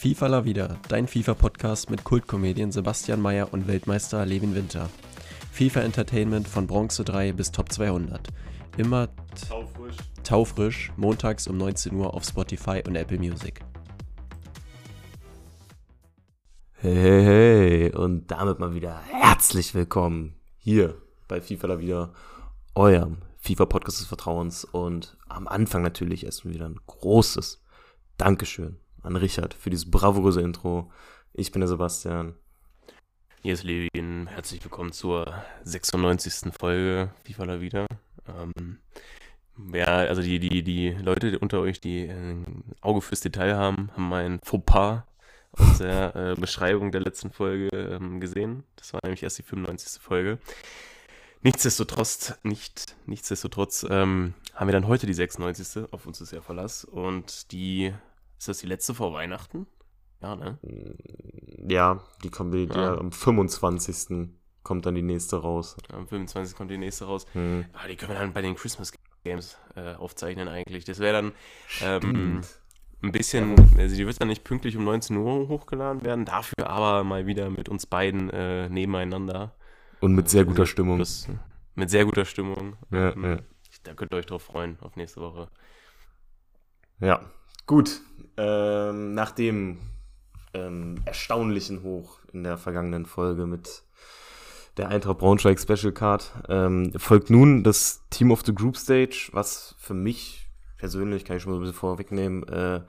FIFA La Vida, dein FIFA-Podcast mit Kultkomedien Sebastian Mayer und Weltmeister Levin Winter. FIFA Entertainment von Bronze 3 bis Top 200. Immer Taufrisch. taufrisch, montags um 19 Uhr auf Spotify und Apple Music. Hey, hey, hey, und damit mal wieder herzlich willkommen hier bei FIFA da wieder, eurem FIFA-Podcast des Vertrauens. Und am Anfang natürlich erstmal wieder ein großes Dankeschön an Richard für dieses bravouröse Intro. Ich bin der Sebastian. Hier ist Levin. Herzlich willkommen zur 96. Folge FIFA La Vida. Ähm, ja, also die, die, die Leute unter euch, die ein Auge fürs Detail haben, haben mein Fauxpas aus der äh, Beschreibung der letzten Folge ähm, gesehen. Das war nämlich erst die 95. Folge. Nichtsdestotrotz, nicht, nichtsdestotrotz ähm, haben wir dann heute die 96. Auf uns ist ja Verlass. Und die, ist das die letzte vor Weihnachten? Ja, ne? Ja, die kommt die, Ja. am 25. kommt dann die nächste raus. Am 25. kommt die nächste raus. Hm. Ah, die können wir dann bei den Christmas Games äh, aufzeichnen eigentlich. Das wäre dann ähm, ein bisschen, also die wird dann nicht pünktlich um 19 Uhr hochgeladen werden, dafür aber mal wieder mit uns beiden äh, nebeneinander. Und mit sehr guter Stimmung. Das, mit sehr guter Stimmung. Ja, Ähm, ja. Da könnt ihr euch drauf freuen, auf nächste Woche. Ja, gut. Ähm, nach dem ähm, erstaunlichen Hoch in der vergangenen Folge mit der Eintracht Braunschweig Special Card ähm, folgt nun das Team of the Group Stage, was für mich persönlich, kann ich schon mal ein bisschen vorwegnehmen, äh,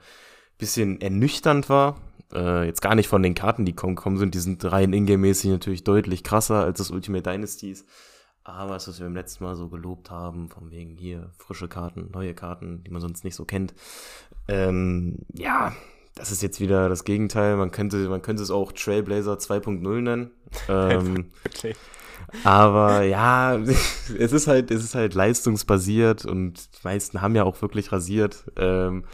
bisschen ernüchternd war. Äh, jetzt gar nicht von den Karten, die kommen, kommen sind, die sind rein ingame-mäßig natürlich deutlich krasser als das Ultimate Dynasties. Aber das, was wir beim letzten Mal so gelobt haben, von wegen hier frische Karten, neue Karten, die man sonst nicht so kennt. Ähm, ja, das ist jetzt wieder das Gegenteil. Man könnte, man könnte es auch Trailblazer 2.0 nennen. Ähm, Okay. aber ja, es ist halt, es ist halt leistungsbasiert und die meisten haben ja auch wirklich rasiert. Ähm,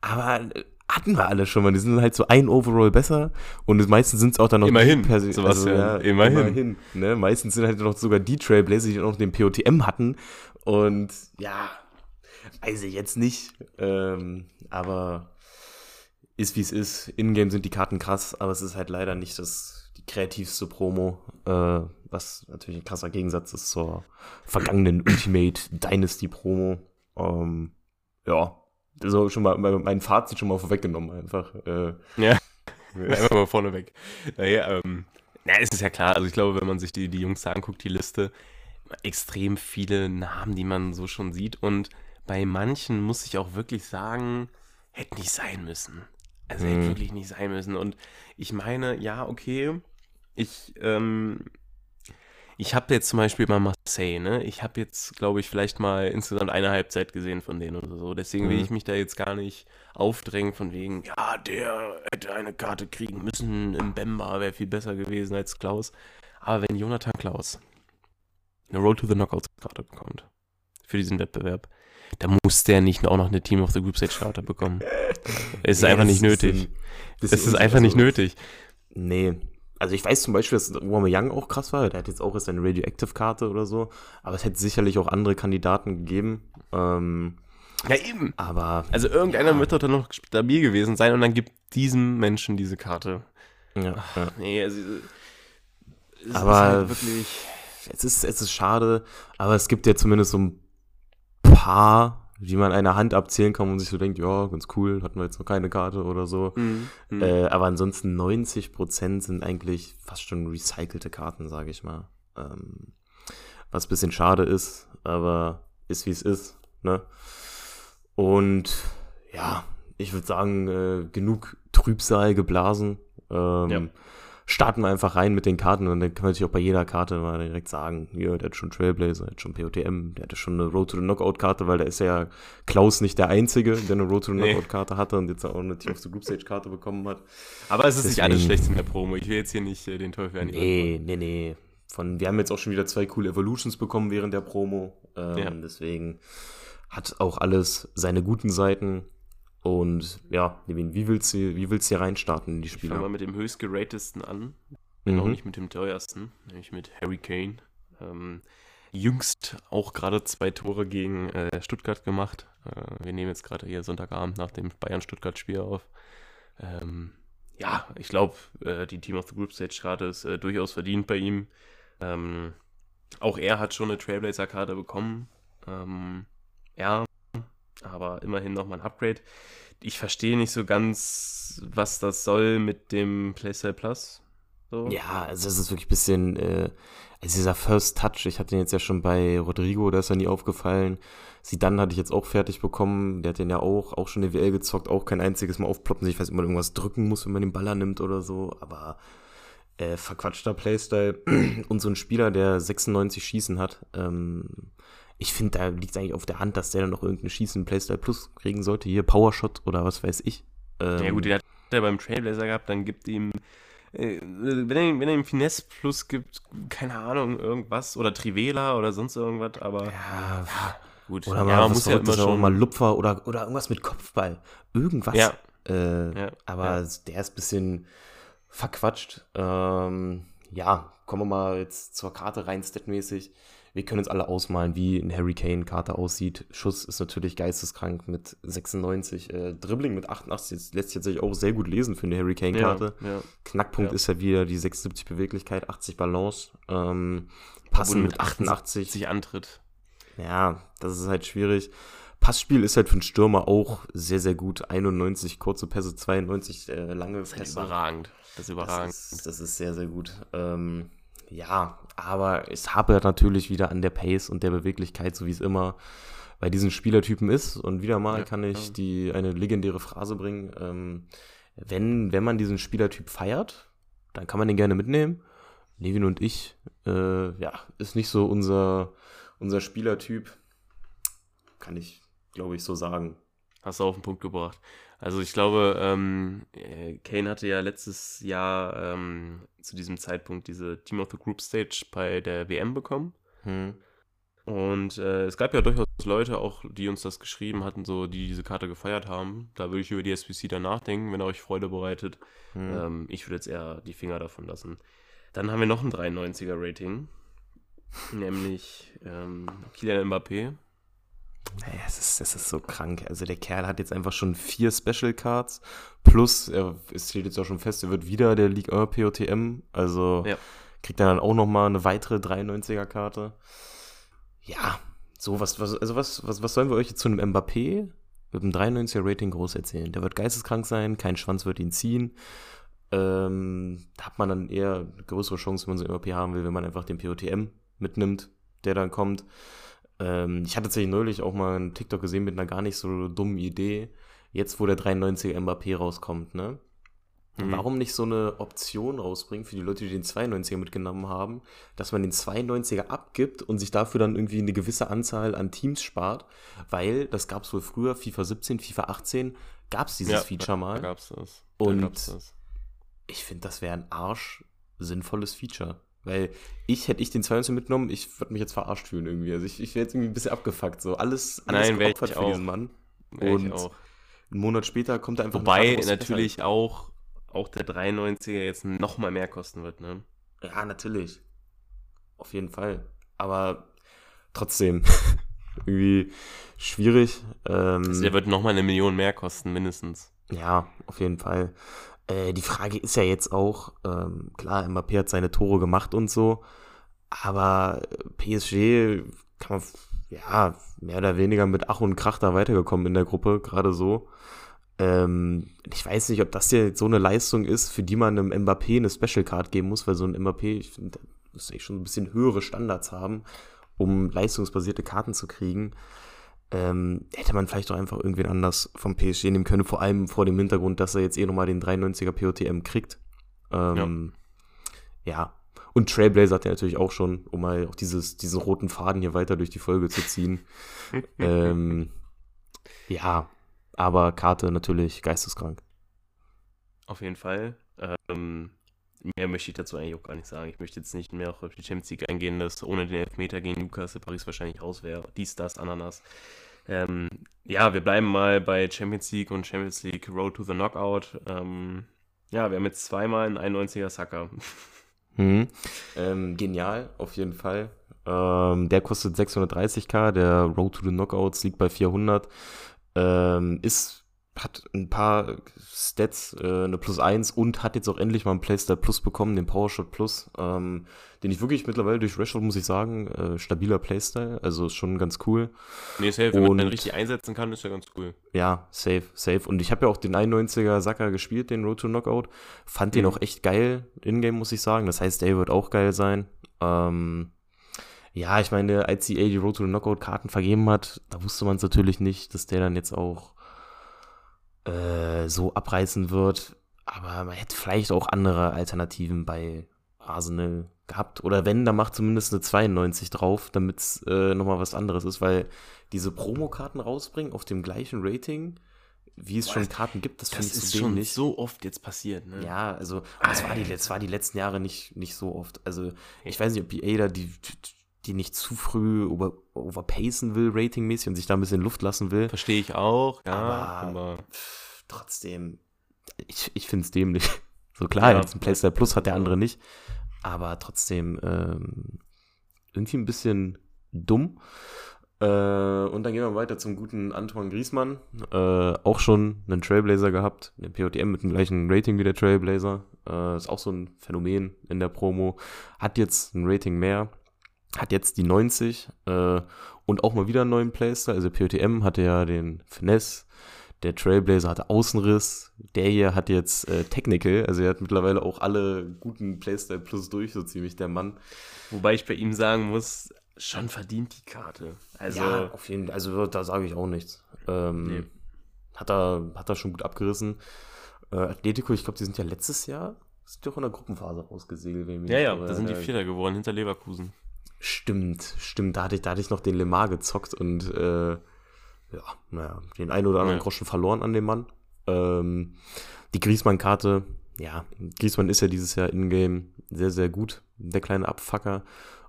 aber hatten wir alle schon mal. Die sind halt so ein Overall besser und die meisten sind es auch dann noch Immerhin, die Persi- Sebastian, immerhin. immerhin ne? Meistens sind halt noch sogar die Trailblazer, die noch den POTM hatten. Und ja, weiß ich jetzt nicht. Ähm, aber ist wie es ist. Ingame sind die Karten krass, aber es ist halt leider nicht das die kreativste Promo, äh, was natürlich ein krasser Gegensatz ist zur vergangenen Ultimate Dynasty Promo. Ähm, ja, so schon mal mein Fazit schon mal vorweggenommen einfach. Äh, Ja. Einfach mal vorneweg. Naja, ähm, na, es ist ja klar, also ich glaube, wenn man sich die, die Jungs da anguckt, die Liste, extrem viele Namen, die man so schon sieht. Und bei manchen muss ich auch wirklich sagen, hätte nicht sein müssen. Also hätte Mhm. wirklich nicht sein müssen. Und ich meine, ja, okay, ich, ähm, ich habe jetzt zum Beispiel mal Marseille, ne? Ich habe jetzt, glaube ich, vielleicht mal insgesamt eine Halbzeit gesehen von denen oder so. Deswegen will Mhm. ich mich da jetzt gar nicht aufdrängen von wegen, ja, der hätte eine Karte kriegen müssen im Bemba, wäre viel besser gewesen als Klaus. Aber wenn Jonathan Klaus eine Road to the Knockouts Karte bekommt für diesen Wettbewerb, dann muss der nicht auch noch eine Team of the Group Stage Karte bekommen. Es ist ja, einfach nicht nötig. Es ist un- einfach nicht also, nötig. Nee. Also ich weiß zum Beispiel, dass Young auch krass war. Der hat jetzt auch erst eine Radioactive-Karte oder so. Aber es hätte sicherlich auch andere Kandidaten gegeben. Ähm, Ja, eben. aber Also irgendeiner Ja. wird doch dann noch stabil gewesen sein und dann gibt diesem Menschen diese Karte. ja, ja. Nee, also es ist Aber halt wirklich. es ist, es ist schade, aber es gibt ja zumindest so ein paar, die man einer Hand abzählen kann und sich so denkt, ja, ganz cool, hatten wir jetzt noch keine Karte oder so. Mhm. Mhm. Äh, aber ansonsten 90% sind eigentlich fast schon recycelte Karten, sage ich mal. Ähm, was ein bisschen schade ist, aber ist wie es ist. Ne? Und ja, ich würde sagen, äh, genug Trübsal geblasen. Ähm, Ja. Starten wir einfach rein mit den Karten und dann kann man natürlich auch bei jeder Karte mal direkt sagen, ja, der hat schon Trailblazer, der hat schon POTM, der hatte schon eine Road to the Knockout Karte, weil da ist ja Klaus nicht der Einzige, der eine Road to the Nee. Knockout Karte hatte und jetzt auch eine Team of the Group Stage Karte bekommen hat. Aber es ist nicht alles deswegen- schlecht in der Promo. Ich will jetzt hier nicht äh, den Teufel an die Nee, nee, nee. Von, wir haben jetzt auch schon wieder zwei coole Evolutions bekommen während der Promo. Ähm, Ja. Deswegen hat auch alles seine guten Seiten. Und ja, Levin, wie willst du, wie willst du hier reinstarten in die Ich fange mal Spiele? mit dem höchst geratesten an. Auch Mhm. nicht mit dem teuersten, nämlich mit Harry Kane. Ähm, jüngst auch gerade zwei Tore gegen äh, Stuttgart gemacht. Äh, wir nehmen jetzt gerade hier Sonntagabend nach dem Bayern-Stuttgart-Spiel auf. Ähm, ja, ich glaube, äh, die Team of the Group Stage Karte ist äh, durchaus verdient bei ihm. Ähm, auch er hat schon eine Trailblazer-Karte bekommen. Ähm, ja, aber immerhin nochmal ein Upgrade. Ich verstehe nicht so ganz, was das soll mit dem Playstyle Plus. So. Ja, also es ist wirklich ein bisschen, äh, also dieser First Touch, ich hatte den jetzt ja schon bei Rodrigo, da ist er nie aufgefallen. Sie dann hatte ich jetzt auch fertig bekommen, der hat den ja auch, auch schon WL gezockt, auch kein einziges Mal aufploppen. Ich weiß, ob man irgendwas drücken muss, wenn man den Baller nimmt oder so, aber äh, verquatschter Playstyle und so ein Spieler, der 96 Schießen hat, ähm, ich finde, da liegt es eigentlich auf der Hand, dass der dann noch irgendeine Schießen Playstyle Plus kriegen sollte. Hier Powershot oder was weiß ich. Ähm, ja gut, den hat er beim Trailblazer gehabt, dann gibt ihm äh, wenn er, wenn er ihm Finesse Plus gibt, keine Ahnung, irgendwas oder Trivela oder sonst irgendwas, aber ja, ja gut. Oder ja, man muss ja immer schon mal Lupfer oder, oder irgendwas mit Kopfball. Irgendwas. Ja. Äh, ja. Aber der ist ein bisschen verquatscht. Ähm, ja, kommen wir mal jetzt zur Karte rein, statmäßig wir können uns alle ausmalen, wie ein Harry Kane-Karte aussieht. Schuss ist natürlich geisteskrank mit 96. Äh, Dribbling mit 88 das lässt sich tatsächlich auch sehr gut lesen für eine Harry Kane-Karte. Ja, ja. Knackpunkt ja. ist ja wieder die 76 Beweglichkeit, 80 Balance. Ähm, passen mit 88. sich Antritt. Ja, das ist halt schwierig. Passspiel ist halt für einen Stürmer auch sehr, sehr gut. 91 kurze Pässe, 92 äh, lange Pässe. Das ist überragend. Das ist überragend. Das ist, das ist sehr, sehr gut. Ähm, ja, aber es hapert natürlich wieder an der Pace und der Beweglichkeit, so wie es immer bei diesen Spielertypen ist. Und wieder mal ja, kann ich ja. die eine legendäre Phrase bringen. Ähm, wenn, wenn man diesen Spielertyp feiert, dann kann man den gerne mitnehmen. Levin und ich, äh, ja, ist nicht so unser, unser Spielertyp. Kann ich, glaube ich, so sagen. Hast du auf den Punkt gebracht. Also ich glaube, ähm, äh, Kane hatte ja letztes Jahr ähm, zu diesem Zeitpunkt diese Team of the Group Stage bei der WM bekommen. Hm. Und äh, es gab ja durchaus Leute auch, die uns das geschrieben hatten, so die diese Karte gefeiert haben. Da würde ich über die SPC dann nachdenken, wenn er euch Freude bereitet. Hm. Ähm, ich würde jetzt eher die Finger davon lassen. Dann haben wir noch ein 93er Rating, nämlich ähm, Kylian Mbappé naja, es ist, es ist so krank. Also der Kerl hat jetzt einfach schon vier Special Cards. Plus, er, es steht jetzt auch schon fest, er wird wieder der League 1 POTM. Also ja. kriegt er dann auch nochmal eine weitere 93er Karte. Ja, so was, was, also was, was, was sollen wir euch jetzt zu einem Mbappé mit einem 93er Rating groß erzählen? Der wird geisteskrank sein, kein Schwanz wird ihn ziehen. Ähm, da hat man dann eher eine größere Chance, wenn man so einen Mbappé haben will, wenn man einfach den POTM mitnimmt, der dann kommt. Ähm, ich hatte tatsächlich neulich auch mal einen TikTok gesehen mit einer gar nicht so dummen Idee. Jetzt, wo der 93er Mbappé rauskommt, ne? Mhm. Warum nicht so eine Option rausbringen für die Leute, die den 92er mitgenommen haben, dass man den 92er abgibt und sich dafür dann irgendwie eine gewisse Anzahl an Teams spart? Weil das gab es wohl früher, FIFA 17, FIFA 18, gab es dieses ja, Feature mal. Da gab's das. Da und gab's das. ich finde, das wäre ein arsch sinnvolles Feature. Weil ich, hätte ich den 22 mitgenommen, ich würde mich jetzt verarscht fühlen irgendwie. Also ich, ich wäre jetzt irgendwie ein bisschen abgefuckt. So alles, alles Nein, geopfert für auch. diesen Mann. Wär und einen Monat später kommt er einfach Wobei natürlich auch, auch der 93er jetzt nochmal mehr kosten wird, ne? Ja, natürlich. Auf jeden Fall. Aber trotzdem irgendwie schwierig. Ähm, also der wird nochmal eine Million mehr kosten, mindestens. Ja, auf jeden Fall. Äh, die Frage ist ja jetzt auch, ähm, klar, Mbappé hat seine Tore gemacht und so, aber PSG kann man, ja, mehr oder weniger mit Ach und Krach da weitergekommen in der Gruppe, gerade so. Ähm, ich weiß nicht, ob das hier so eine Leistung ist, für die man einem Mbappé eine Special Card geben muss, weil so ein Mbappé, ich finde, muss eigentlich schon ein bisschen höhere Standards haben, um leistungsbasierte Karten zu kriegen ähm, hätte man vielleicht auch einfach irgendwen anders vom PSG nehmen können, vor allem vor dem Hintergrund, dass er jetzt eh nochmal den 93er POTM kriegt. Ähm, ja. ja. Und Trailblazer hat er natürlich auch schon, um mal auch dieses, diesen roten Faden hier weiter durch die Folge zu ziehen. ähm, ja, aber Karte natürlich geisteskrank. Auf jeden Fall. Ähm, mehr möchte ich dazu eigentlich auch gar nicht sagen. Ich möchte jetzt nicht mehr auf die Champions League eingehen, dass ohne den Elfmeter gegen Newcastle Paris wahrscheinlich raus wäre. Dies, das, Ananas. Ähm, ja, wir bleiben mal bei Champions League und Champions League Road to the Knockout. Ähm, ja, wir haben jetzt zweimal einen 91er Sacker. Mhm. Ähm, genial, auf jeden Fall. Ähm, der kostet 630k, der Road to the Knockouts liegt bei 400. Ähm, ist hat ein paar Stats, äh, eine Plus 1 und hat jetzt auch endlich mal einen Playstyle Plus bekommen, den Powershot Plus, ähm, den ich wirklich mittlerweile durch Rashford, muss ich sagen, äh, stabiler Playstyle, also ist schon ganz cool. Nee, safe, wenn man den richtig einsetzen kann, ist ja ganz cool. Ja, safe, safe. Und ich habe ja auch den 91er Sacker gespielt, den Road to Knockout, fand mhm. den auch echt geil in-game, muss ich sagen, das heißt, der wird auch geil sein. Ähm, ja, ich meine, als EA die Road to Knockout Karten vergeben hat, da wusste man es natürlich nicht, dass der dann jetzt auch äh, so abreißen wird. Aber man hätte vielleicht auch andere Alternativen bei Arsenal gehabt. Oder wenn, dann macht zumindest eine 92 drauf, damit es äh, nochmal was anderes ist, weil diese Promokarten rausbringen auf dem gleichen Rating, wie es Boah, schon Karten gibt, das, das ist schon nicht. so oft jetzt passiert. Ne? Ja, also das war, die, das war die letzten Jahre nicht, nicht so oft. Also ich weiß nicht, ob EA da die, die nicht zu früh over, overpacen will, ratingmäßig und sich da ein bisschen Luft lassen will. Verstehe ich auch, ja. Aber, aber trotzdem, ich, ich finde es dämlich. So klar, ja. jetzt ein PlayStation Plus hat der andere nicht, aber trotzdem ähm, irgendwie ein bisschen dumm. Äh, und dann gehen wir weiter zum guten Antoine Griesmann. Äh, auch schon einen Trailblazer gehabt, den POTM mit dem gleichen Rating wie der Trailblazer. Äh, ist auch so ein Phänomen in der Promo. Hat jetzt ein Rating mehr, hat jetzt die 90 äh, und auch mal wieder einen neuen Playstyle. Also POTM hatte ja den Finesse, der Trailblazer hatte Außenriss, der hier hat jetzt äh, Technical, also er hat mittlerweile auch alle guten Playstyle Plus durch, so ziemlich der Mann. Wobei ich bei ihm sagen muss, schon verdient die Karte. Also, ja, auf jeden Fall, also da sage ich auch nichts. Ähm, nee. hat, er, hat er schon gut abgerissen. Äh, Atletico, ich glaube, die sind ja letztes Jahr, sind doch in der Gruppenphase rausgesegelt. Ja, ja, da sind die Vierter geworden, hinter Leverkusen. Stimmt, stimmt. Da hatte ich, da hatte ich noch den Lemar gezockt und äh, ja, naja, den einen oder anderen ja. Groschen verloren an dem Mann. Ähm, die Griesmann-Karte, ja, Griesmann ist ja dieses Jahr in-game sehr, sehr gut. Der kleine Abfucker.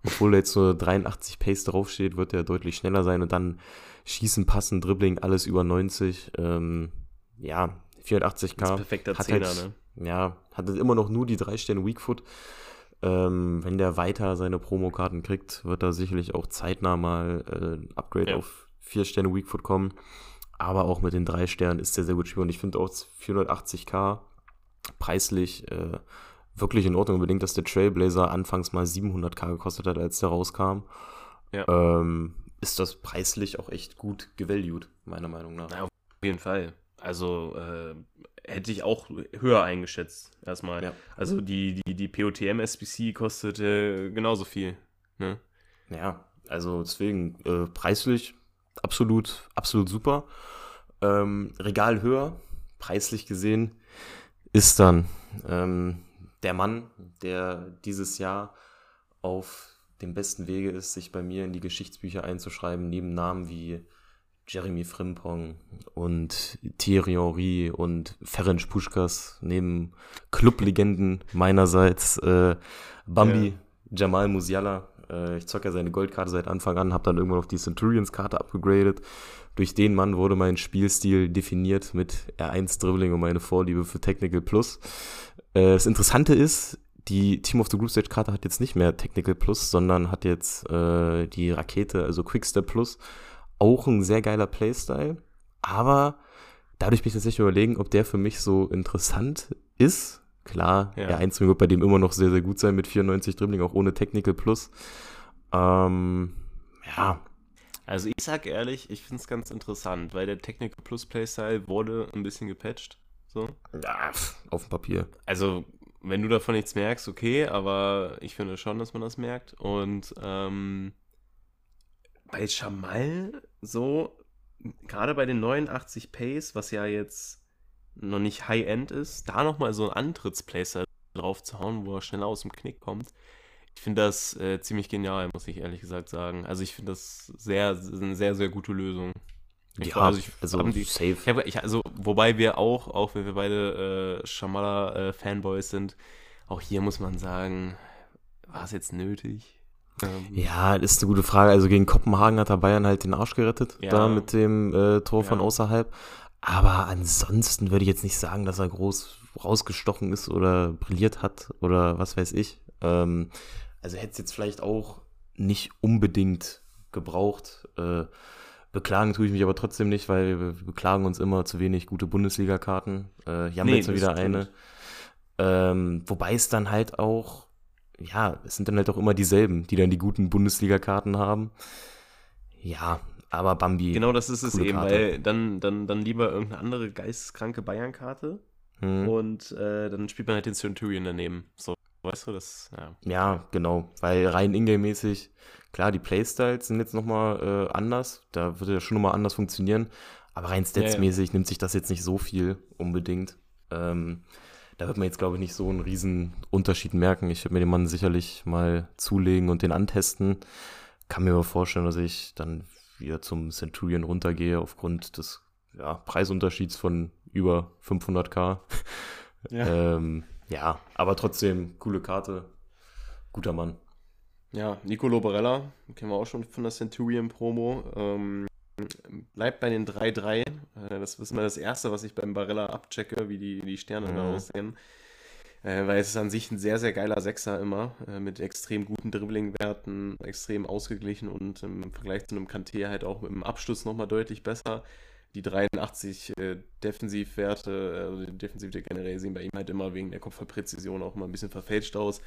Obwohl da jetzt nur 83 Pace draufsteht, wird er deutlich schneller sein und dann schießen, passen, Dribbling, alles über 90. Ähm, ja, 480k. Das ist perfekter hat Zehner, halt, ne? Ja, hat immer noch nur die drei Sterne Weakfoot. Ähm, wenn der weiter seine Promokarten kriegt, wird er sicherlich auch zeitnah mal äh, ein Upgrade ja. auf 4 Sterne Weakfoot kommen. Aber auch mit den 3 Sternen ist der sehr gut spielbar. Und ich finde auch 480k preislich äh, wirklich in Ordnung. Unbedingt, dass der Trailblazer anfangs mal 700k gekostet hat, als der rauskam. Ja. Ähm, ist das preislich auch echt gut gevalued, meiner Meinung nach. Ja, auf jeden Fall. Also äh, hätte ich auch höher eingeschätzt, erstmal. Ja. Also die, die, die POTM SBC kostet äh, genauso viel. Ne? Ja, also deswegen äh, preislich absolut, absolut super. Ähm, Regal höher, preislich gesehen, ist dann ähm, der Mann, der dieses Jahr auf dem besten Wege ist, sich bei mir in die Geschichtsbücher einzuschreiben, neben Namen wie Jeremy Frimpong und Thierry Henry und Ferenc Puschkas neben Clublegenden meinerseits äh, Bambi, ja. Jamal Musiala. Äh, ich zocke ja seine Goldkarte seit Anfang an, habe dann irgendwann auf die Centurions-Karte abgegradet. Durch den Mann wurde mein Spielstil definiert mit R1-Dribbling und meine Vorliebe für Technical Plus. Äh, das Interessante ist, die Team of the Group Stage Karte hat jetzt nicht mehr Technical Plus, sondern hat jetzt äh, die Rakete, also Quickstep Plus auch ein sehr geiler Playstyle, aber dadurch bin ich tatsächlich überlegen, ob der für mich so interessant ist. Klar, ja. der Einzige wird bei dem immer noch sehr, sehr gut sein mit 94 Dribbling, auch ohne Technical Plus. Ähm, ja. Also ich sag ehrlich, ich finde es ganz interessant, weil der Technical Plus Playstyle wurde ein bisschen gepatcht. So. Ja, auf dem Papier. Also, wenn du davon nichts merkst, okay, aber ich finde schon, dass man das merkt. Und ähm, bei Jamal so, gerade bei den 89 Pace, was ja jetzt noch nicht High-End ist, da nochmal so ein Antrittsplacer drauf zu hauen, wo er schneller aus dem Knick kommt. Ich finde das äh, ziemlich genial, muss ich ehrlich gesagt sagen. Also ich finde das sehr, eine sehr, sehr gute Lösung. Ich ja, also, ich, also die, safe. Ich hab, ich, also, wobei wir auch, auch wenn wir beide äh, Shamala-Fanboys äh, sind, auch hier muss man sagen, war es jetzt nötig? Ähm, ja, ist eine gute Frage. Also gegen Kopenhagen hat der Bayern halt den Arsch gerettet, ja. da mit dem äh, Tor ja. von außerhalb. Aber ansonsten würde ich jetzt nicht sagen, dass er groß rausgestochen ist oder brilliert hat oder was weiß ich. Ähm, also hätte es jetzt vielleicht auch nicht unbedingt gebraucht. Äh, beklagen tue ich mich aber trotzdem nicht, weil wir beklagen uns immer zu wenig gute Bundesliga-Karten. Äh, hier haben wir jetzt mal wieder eine. Ähm, wobei es dann halt auch, ja, es sind dann halt auch immer dieselben, die dann die guten Bundesliga-Karten haben. Ja, aber Bambi. Genau das ist es eben, Karte. weil dann, dann, dann lieber irgendeine andere geisteskranke Bayern-Karte hm. und äh, dann spielt man halt den Centurion daneben. So, weißt du, das, ja. Ja, genau, weil rein ingame-mäßig, klar, die Playstyles sind jetzt nochmal äh, anders, da würde ja schon nochmal anders funktionieren, aber rein statsmäßig ja, ja. nimmt sich das jetzt nicht so viel unbedingt. Ähm, da wird man jetzt, glaube ich, nicht so einen riesen Unterschied merken. Ich werde mir den Mann sicherlich mal zulegen und den antesten. Kann mir aber vorstellen, dass ich dann wieder zum Centurion runtergehe aufgrund des ja, Preisunterschieds von über 500k. Ja. ähm, ja, aber trotzdem coole Karte, guter Mann. Ja, Nicolo Barella, kennen wir auch schon von der Centurion Promo. Ähm, bleibt bei den 3-3. Äh, das ist mal das Erste, was ich beim Barella abchecke, wie die, die Sterne mhm. da aussehen. Äh, weil es ist an sich ein sehr, sehr geiler Sechser immer, äh, mit extrem guten Dribbling-Werten, extrem ausgeglichen und im Vergleich zu einem Kanté halt auch mit dem Abschluss nochmal deutlich besser. Die 83 äh, Defensivwerte, also die Defensivwerte generell sehen bei ihm halt immer wegen der Kopfballpräzision auch immer ein bisschen verfälscht aus.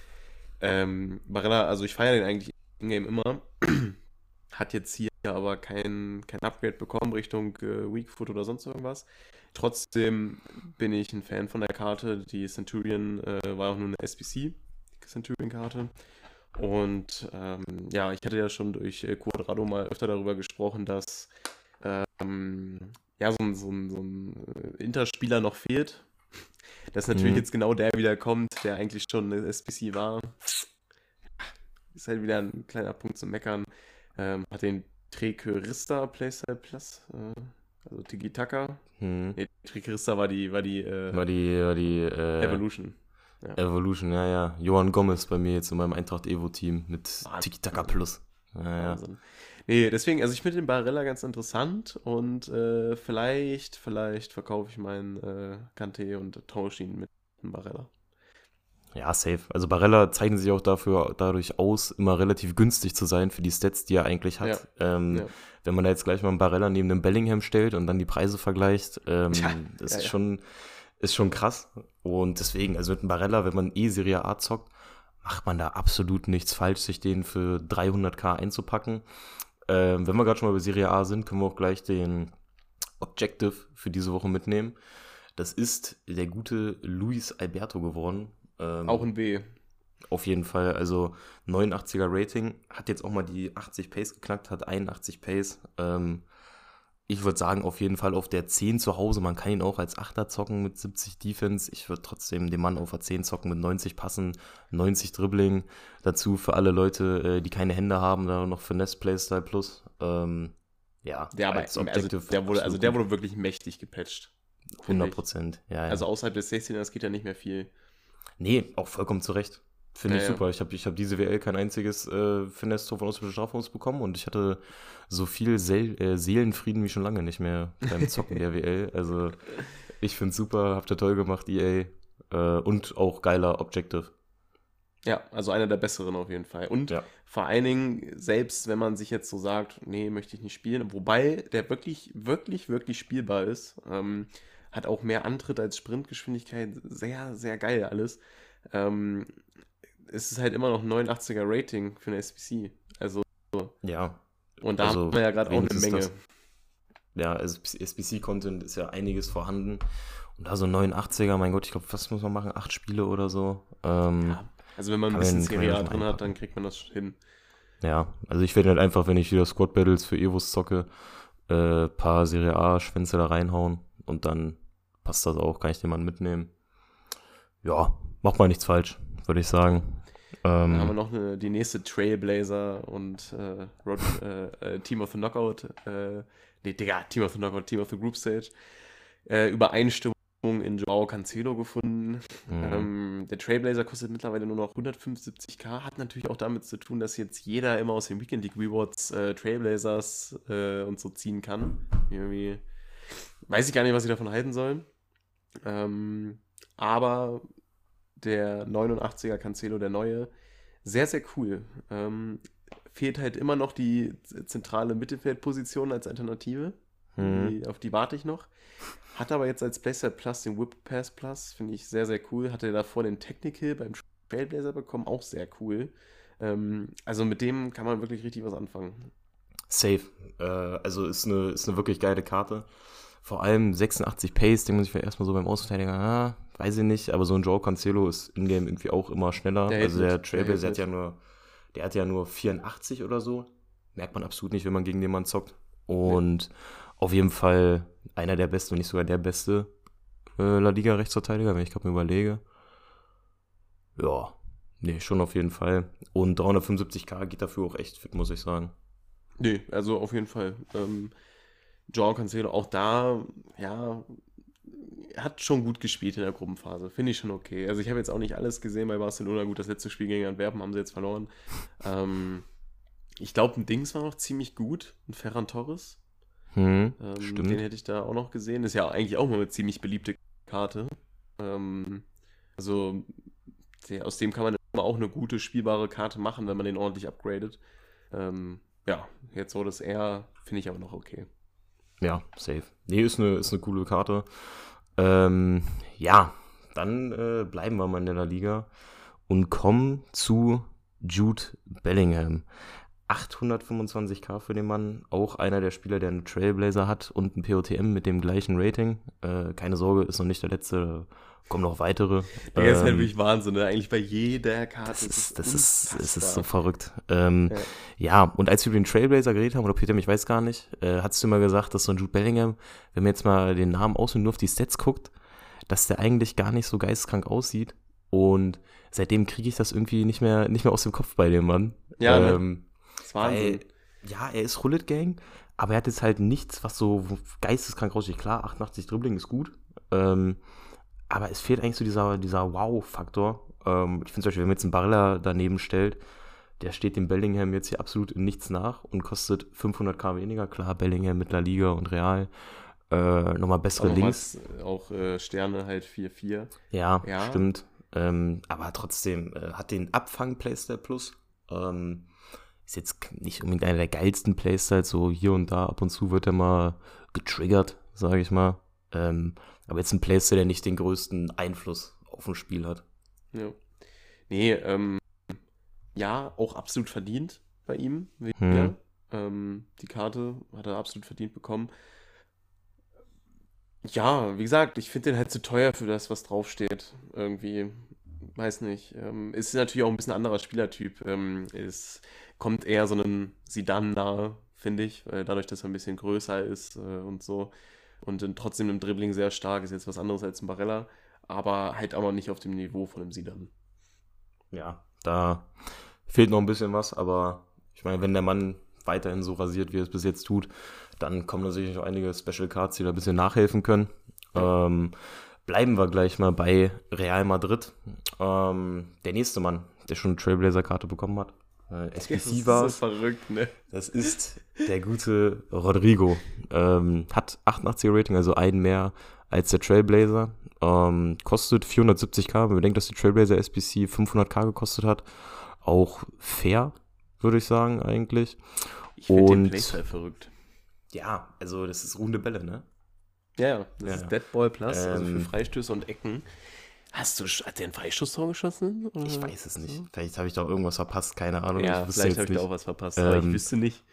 Ähm, Barella, also ich feiere den eigentlich in-game immer. Hat jetzt hier aber kein, kein Upgrade bekommen Richtung äh, Weakfoot oder sonst irgendwas. Trotzdem bin ich ein Fan von der Karte. Die Centurion äh, war auch nur eine SBC, Centurion-Karte. Und ähm, ja, ich hatte ja schon durch äh, Quadrado mal öfter darüber gesprochen, dass ähm, ja, so ein, so ein, so ein äh, Interspieler noch fehlt. Dass natürlich mhm. jetzt genau der wieder kommt, der eigentlich schon eine SBC war. Ist halt wieder ein kleiner Punkt zum Meckern. Ähm, hat den Trekerista Playstyle Plus, äh, also Tiki Taka. Hm. Nee, Trekerista war die, war die, äh, war die, war die äh, Evolution. Ja. Evolution, ja, ja. Johann Gomez bei mir jetzt in meinem Eintracht Evo-Team mit Tiki Taka Plus. Ja, ja. Nee, deswegen, also ich finde den Barella ganz interessant und äh, vielleicht, vielleicht verkaufe ich meinen äh, Kante und tausche ihn mit einem Barella. Ja, safe. Also Barella zeichnet sich auch dafür dadurch aus, immer relativ günstig zu sein für die Stats, die er eigentlich hat. Ja. Ähm, ja. Wenn man da jetzt gleich mal einen Barella neben dem Bellingham stellt und dann die Preise vergleicht, ähm, ja. das ist schon ist schon krass. Und deswegen, also mit einem Barella, wenn man eh Serie A zockt, macht man da absolut nichts falsch, sich den für 300k einzupacken. Ähm, wenn wir gerade schon mal bei Serie A sind, können wir auch gleich den Objective für diese Woche mitnehmen. Das ist der gute Luis Alberto geworden. Ähm, auch ein B. Auf jeden Fall, also 89er Rating, hat jetzt auch mal die 80 Pace geknackt, hat 81 Pace. Ähm, ich würde sagen, auf jeden Fall auf der 10 zu Hause. Man kann ihn auch als Achter zocken mit 70 Defense. Ich würde trotzdem den Mann auf der 10 zocken mit 90 Passen, 90 Dribbling. Dazu für alle Leute, äh, die keine Hände haben, da noch Finesse Playstyle Plus. Ähm, ja, der, aber, also, der wurde, also der wurde wirklich mächtig gepatcht. 100 Prozent, ja, ja. Also außerhalb des 16ers geht ja nicht mehr viel. Nee, auch vollkommen zu Recht. Finde ja, ich super. Ja. Ich habe ich hab diese WL kein einziges äh, Finesse-Tor von auswärtigen Strafraums bekommen und ich hatte so viel Seel äh, Seelenfrieden wie schon lange nicht mehr beim Zocken der WL. Also ich finde es super, habt ihr toll gemacht, EA. Äh, und auch geiler Objective. Ja, also einer der besseren auf jeden Fall. Und ja. vor allen Dingen, selbst wenn man sich jetzt so sagt, nee, möchte ich nicht spielen, wobei der wirklich, wirklich, wirklich spielbar ist, ähm, hat auch mehr Antritt als Sprintgeschwindigkeit, sehr, sehr geil alles. Ähm, es ist halt immer noch ein 89er Rating für eine SBC. Also. Ja. Und da also, haben wir ja gerade auch eine Menge. Das, ja, also SBC-Content ist ja einiges vorhanden. Und da so 89er, mein Gott, ich glaube, was muss man machen? Acht Spiele oder so. Ähm, ja, also wenn man ein bisschen Serie A drin hat, dann kriegt man das hin. Ja, also ich werde halt einfach, wenn ich wieder Squad Battles für Evos zocke, äh, paar Serie A-Schwänze da reinhauen und dann passt das auch, kann ich den Mann mitnehmen. Ja, macht mal nichts falsch, würde ich sagen. Ähm, Dann haben wir noch eine, die nächste Trailblazer und äh, Rod, äh, äh, Team of the Knockout, äh, nee, Digga, Team of the Knockout, Team of the Group Stage, äh, Übereinstimmung in Joao Cancelo gefunden. Mhm. Ähm, der Trailblazer kostet mittlerweile nur noch 175k, hat natürlich auch damit zu tun, dass jetzt jeder immer aus den Weekend League Rewards äh, Trailblazers äh, und so ziehen kann. Irgendwie weiß ich gar nicht, was sie davon halten sollen. Ähm, aber der 89er Cancelo, der neue, sehr, sehr cool. Ähm, fehlt halt immer noch die zentrale Mittelfeldposition als Alternative. Hm. Die, auf die warte ich noch. Hat aber jetzt als Playstyle Plus den Whip Pass Plus, finde ich sehr, sehr cool. Hatte davor den Technical beim Trailblazer bekommen, auch sehr cool. Ähm, also mit dem kann man wirklich richtig was anfangen. Safe. Äh, also ist eine, ist eine wirklich geile Karte. Vor allem 86 Pace, den muss ich vielleicht erstmal so beim Ausverteidiger, ah, weiß ich nicht, aber so ein Joe Cancelo ist in-game irgendwie auch immer schneller. Der also der Trailblazer hat ja nur, der hat ja nur 84 oder so. Merkt man absolut nicht, wenn man gegen den Mann zockt. Und auf jeden Fall einer der besten, wenn nicht sogar der beste äh, La Liga Rechtsverteidiger, wenn ich gerade mal überlege. Ja, nee, schon auf jeden Fall. Und 375k geht dafür auch echt fit, muss ich sagen. Nee, also auf jeden Fall. Ähm, Joao Cancelo auch da, ja, hat schon gut gespielt in der Gruppenphase. Finde ich schon okay. Also ich habe jetzt auch nicht alles gesehen bei Barcelona. Gut, das letzte Spiel gegen Antwerpen haben sie jetzt verloren. Ähm, ich glaube, ein Dings war noch ziemlich gut. Ein Ferran Torres. Hm, Ähm, stimmt. Den hätte ich da auch noch gesehen. Ist ja eigentlich auch mal eine ziemlich beliebte Karte. Ähm, also der, aus dem kann man immer auch eine gute spielbare Karte machen, wenn man den ordentlich upgradet. Ähm, ja, jetzt so das R finde ich aber noch okay. Ja, safe. Nee, ist eine, ist eine coole Karte. Ähm, ja, dann äh, bleiben wir mal in der Liga und kommen zu Jude Bellingham. 825k für den Mann, auch einer der Spieler, der einen Trailblazer hat und ein POTM mit dem gleichen Rating. Äh, keine Sorge, ist noch nicht der letzte, kommen noch weitere. Der ist halt Ähm, wirklich Wahnsinn, ne? Eigentlich bei jeder Karte. das ist, das ist, es ist so verrückt. Ähm, Ja. ja. und als wir über den Trailblazer geredet haben, oder Peter, ich weiß gar nicht, äh, hast du immer gesagt, dass so ein Jude Bellingham, wenn man jetzt mal den Namen aus und nur auf die Stats guckt, dass der eigentlich gar nicht so geisteskrank aussieht. Und seitdem kriege ich das irgendwie nicht mehr, nicht mehr aus dem Kopf bei dem Mann. Ja, ne? ähm, Das ist Wahnsinn. weil, ja, er ist Rullet Gang, aber er hat jetzt halt nichts, was so geisteskrank aussieht. Klar, 88 Dribbling ist gut. Ähm, aber es fehlt eigentlich so dieser, dieser Wow-Faktor. Ähm, ich finde zum Beispiel, wenn man jetzt einen Barilla daneben stellt, der steht dem Bellingham jetzt hier absolut in nichts nach und kostet 500k weniger. Klar, Bellingham mit La Liga und Real. Äh, nochmal bessere Auch, Links. was, auch äh, Sterne halt 4-4. Ja, Ja. stimmt. Ähm, aber trotzdem äh, hat den Abfang Playstyle Plus. Ähm, ist jetzt nicht unbedingt einer der geilsten Playstyles. So hier und da ab und zu wird er mal getriggert, sage ich mal. Ähm, aber jetzt ein Playstyle, der nicht den größten Einfluss auf ein Spiel hat. Ja. Nee, ähm, ja, auch absolut verdient bei ihm. Hm. Ähm, die Karte hat er absolut verdient bekommen. Ja, wie gesagt, ich finde den halt zu teuer für das, was draufsteht. Irgendwie, weiß nicht. Ähm, ist natürlich auch ein bisschen anderer Spielertyp. Ähm, es kommt eher so einem Zidane nahe, finde ich, weil dadurch, dass er ein bisschen größer ist äh, und so. Und dann trotzdem im Dribbling sehr stark, ist jetzt was anderes als ein Barella, aber halt auch noch nicht auf dem Niveau von einem Zidane. Ja, da fehlt noch ein bisschen was, aber ich meine, wenn der Mann weiterhin so rasiert, wie er es bis jetzt tut, dann kommen da sicherlich noch einige Special Cards, die da ein bisschen nachhelfen können. Ähm, bleiben wir gleich mal bei Real Madrid. Ähm, der nächste Mann, der schon eine Trailblazer-Karte bekommen hat. Äh, Das SBC ist war so verrückt, ne? Das ist der gute Rodrigo. Ähm, hat 88er Rating, also einen mehr als der Trailblazer. Ähm, kostet 470k. Wenn man bedenkt, dass die Trailblazer SBC 500k gekostet hat, auch fair, würde ich sagen, eigentlich. Ich finde den Playstyle verrückt. Ja, also das ist runde Bälle, ne? Ja, ja, das Ja, ist ja. Deadball Plus, also für Ähm. Freistöße und Ecken. Hast du, hat der ein Freistoßtor geschossen? oder Ich weiß es nicht. Vielleicht habe ich da irgendwas verpasst, keine Ahnung. Ja, ich vielleicht habe ich da auch was verpasst, aber ich Ähm, wüsste nicht.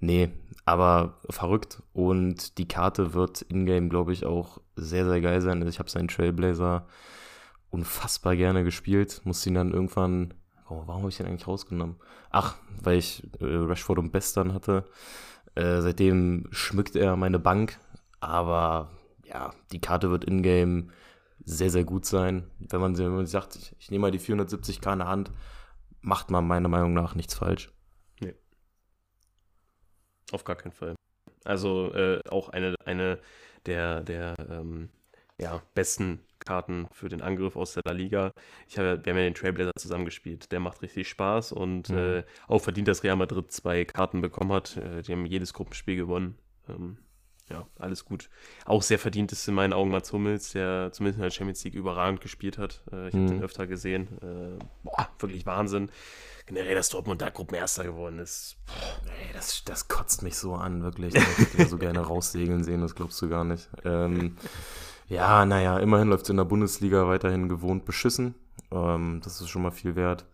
Nee, aber verrückt. Und die Karte wird in-game, glaube ich, auch sehr, sehr geil sein. Also ich habe seinen Trailblazer unfassbar gerne gespielt. Musste ihn dann irgendwann. Oh, warum habe ich den eigentlich rausgenommen? Ach, weil ich äh, Rashford und Bestern hatte. Äh, seitdem schmückt er meine Bank. Aber ja, die Karte wird in-game sehr, sehr gut sein. Wenn man, wenn man sagt, ich, ich nehme mal die 470k in der Hand, macht man meiner Meinung nach nichts falsch. Auf gar keinen Fall. Also äh, auch eine, eine der, der ähm, ja, besten Karten für den Angriff aus der La Liga. Ich habe, wir haben ja den Trailblazer zusammengespielt. Der macht richtig Spaß und Mhm. äh, auch verdient, dass Real Madrid zwei Karten bekommen hat. Äh, die haben jedes Gruppenspiel gewonnen. Ähm, ja, alles gut. Auch sehr verdient ist in meinen Augen Mats Hummels, der zumindest in der Champions League überragend gespielt hat. Äh, ich habe Mhm. den öfter gesehen. Äh, boah, wirklich Wahnsinn. Generell, dass Dortmund da Gruppenerster geworden ist. Ey, das, das kotzt mich so an, wirklich. Ich würde so gerne raussegeln sehen, das glaubst du gar nicht. Ähm, ja, naja, immerhin läuft es in der Bundesliga weiterhin gewohnt beschissen. Ähm, das ist schon mal viel wert.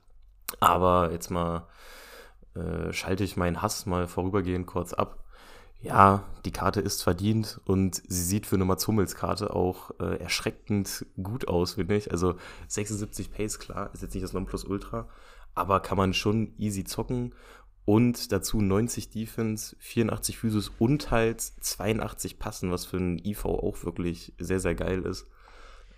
Aber jetzt mal äh, schalte ich meinen Hass mal vorübergehend kurz ab. Ja, die Karte ist verdient und sie sieht für eine Mats Hummels Karte auch äh, erschreckend gut aus, finde ich. Also 76 Pace, klar, ist jetzt nicht das Nonplusultra, aber kann man schon easy zocken und dazu 90 Defense, 84 Physis und halt 82 Passen, was für ein IV auch wirklich sehr, sehr geil ist.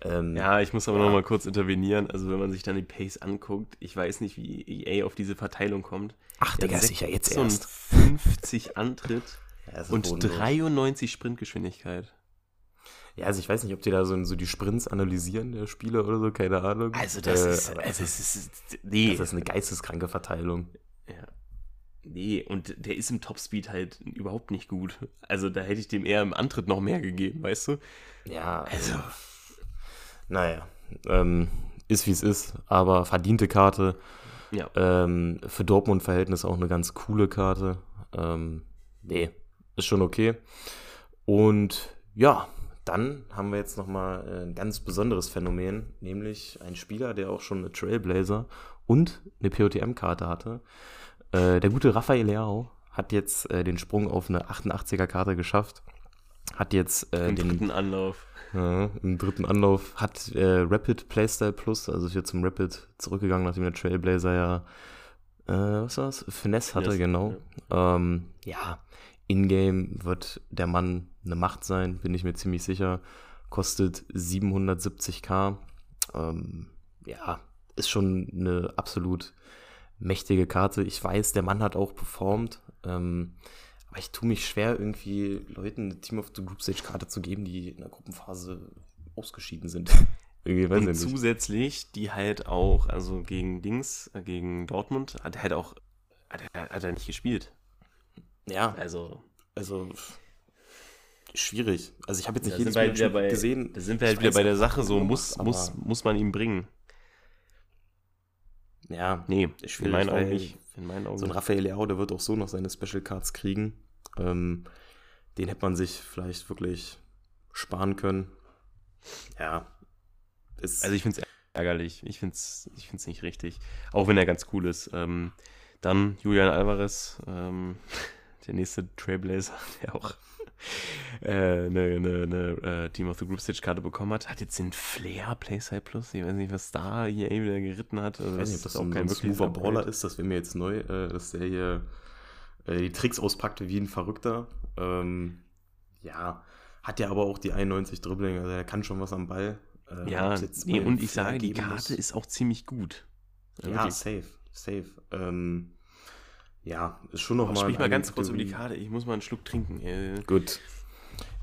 Ähm, Ja, ich muss aber Ja. noch mal kurz intervenieren. Also, wenn man sich dann die Pace anguckt, ich weiß nicht, wie EA auf diese Verteilung kommt. Ach, Digga, sicher jetzt erst. 56 Antritt Ja, das und bodenlos. 93 Sprintgeschwindigkeit. Ja, also ich weiß nicht, ob die da so, so die Sprints analysieren, der Spieler oder so, keine Ahnung. Also, das Äh, ist. Also, es ist. Nee. das ist eine geisteskranke Verteilung. Ja. Nee, und der ist im Topspeed halt überhaupt nicht gut. Also, da hätte ich dem eher im Antritt noch mehr gegeben, weißt du? Ja, Also. naja, ähm, ist wie es ist, aber verdiente Karte. Ja. Ähm, für Dortmund-Verhältnis auch eine ganz coole Karte. Ähm, nee, ist schon okay. Und ja, dann haben wir jetzt nochmal ein ganz besonderes Phänomen, nämlich ein Spieler, der auch schon eine Trailblazer und eine POTM-Karte hatte. Äh, der gute Rafael Leao hat jetzt äh, den Sprung auf eine 88er-Karte geschafft. Hat jetzt äh, Im den dritten Anlauf. ja, im dritten Anlauf hat äh, Rapid Playstyle Plus, also ist jetzt zum Rapid zurückgegangen, nachdem der Trailblazer ja, äh, was war's? Finesse hatte, Finesse, genau. Ja, ähm, ja in-game wird der Mann eine Macht sein, bin ich mir ziemlich sicher. Kostet 770k. Ähm, ja, ist schon eine absolut mächtige Karte. Ich weiß, der Mann hat auch performt. Ähm, aber ich tue mich schwer, irgendwie Leuten eine Team of the Group Stage Karte zu geben, die in der Gruppenphase ausgeschieden sind. Und zusätzlich, die halt auch, also gegen Dings, äh, gegen Dortmund, hat er halt auch, hat er, hat er nicht gespielt. Ja, Also, also schwierig. Also ich habe jetzt nicht jedes wir halt bei, gesehen. da sind wir halt wieder bei der Sache, so muss, muss, muss man ihn bringen. Ja, Nee, in meinen Augen nicht. In meinen Augen so ein. Raphael Leao, der wird auch so noch seine Special Cards kriegen. Ähm, den hätte man sich vielleicht wirklich sparen können. Ja. Also ich finde es ärgerlich. Ich finde es ich find's nicht richtig. Auch wenn er ganz cool ist. Ähm, dann Julian Alvarez, ähm, der nächste Trailblazer, der auch äh, eine, eine, eine äh, Team of the Group Stage Karte bekommen hat, hat jetzt den Flair Playside Plus. Ich weiß nicht, was da EA wieder geritten hat. Also ich weiß nicht, ob das so ein, so ein wirkliches smoother. Baller ist, das wäre mir jetzt neu, äh, dass der hier äh, die Tricks auspackte wie ein Verrückter. Ähm, ja, hat ja aber auch die 91 Dribbling, also er kann schon was am Ball. Äh, Ja, nee, und ich sage, die Karte muss. ist auch ziemlich gut. Ja, wirklich. safe, safe. Ähm, ja, ist schon noch Aber mal. sprich mal ganz kurz über die Karte. Ich muss mal einen Schluck trinken. Äh, Gut.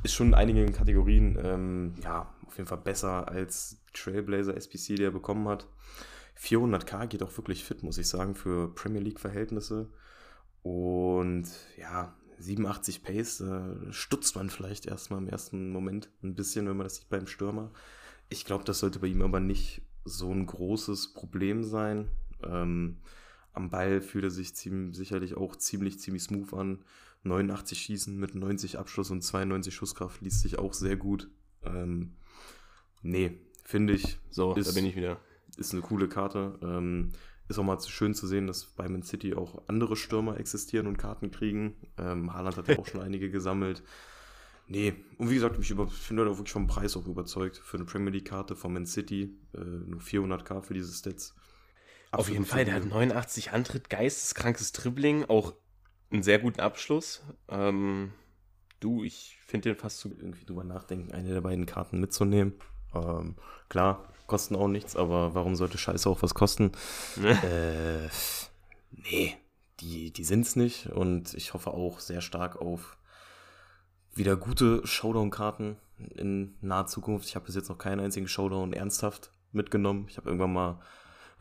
Ist schon in einigen Kategorien, ähm, ja, auf jeden Fall besser als Trailblazer SPC, der er bekommen hat. 400k geht auch wirklich fit, muss ich sagen, für Premier League-Verhältnisse. Und ja, 87 Pace, äh, stutzt man vielleicht erstmal im ersten Moment ein bisschen, wenn man das sieht beim Stürmer. Ich glaube, das sollte bei ihm aber nicht so ein großes Problem sein. Ähm, am Ball fühlt er sich ziemlich, sicherlich auch ziemlich, ziemlich smooth an. 89 Schießen mit 90 Abschluss und 92 Schusskraft liest sich auch sehr gut. Ähm, nee, finde ich, so, Ist- da bin ich wieder. ist eine coole Karte. Ähm, ist auch mal zu schön zu sehen, dass bei Man City auch andere Stürmer existieren und Karten kriegen. Ähm, Haaland hat ja auch schon einige gesammelt. Nee, und wie gesagt, ich, bin da wirklich vom Preis auch überzeugt. Für eine Premier League-Karte von Man City äh, nur 400k für diese Stats. Auf Absolut jeden Fall, der hat solide. 89 Antritt, geisteskrankes Dribbling, auch einen sehr guten Abschluss. Ähm, du, ich finde den fast zu. irgendwie drüber nachdenken, eine der beiden Karten mitzunehmen. Ähm, klar, kosten auch nichts, aber warum sollte Scheiße auch was kosten? äh, nee, die, die sind es nicht und ich hoffe auch sehr stark auf wieder gute Showdown-Karten in naher Zukunft. Ich habe bis jetzt noch keinen einzigen Showdown ernsthaft mitgenommen. Ich habe irgendwann mal,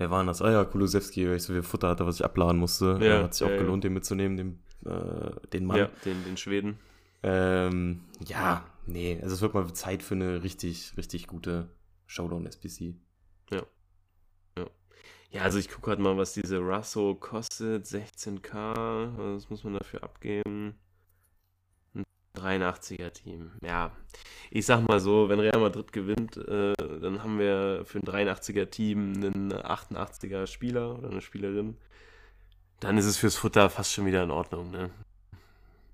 wer war das? Ah ja, Kulusewski, weil ich so viel Futter hatte, was ich abladen musste. Ja, hat sich auch ja, ja. gelohnt, den mitzunehmen, den, äh, den Mann. Ja, den, den Schweden. Ähm, ja, nee, also es wird mal Zeit für eine richtig, richtig gute Showdown-SPC. Ja. Ja. Ja, also ich gucke gerade mal, was diese Russo kostet. 16k, was muss man dafür abgeben? Ein 83er-Team. Ja, ich sag mal so, wenn Real Madrid gewinnt, äh, dann haben wir für ein 83er-Team einen 88er-Spieler oder eine Spielerin. Dann ist es fürs Futter fast schon wieder in Ordnung, ne?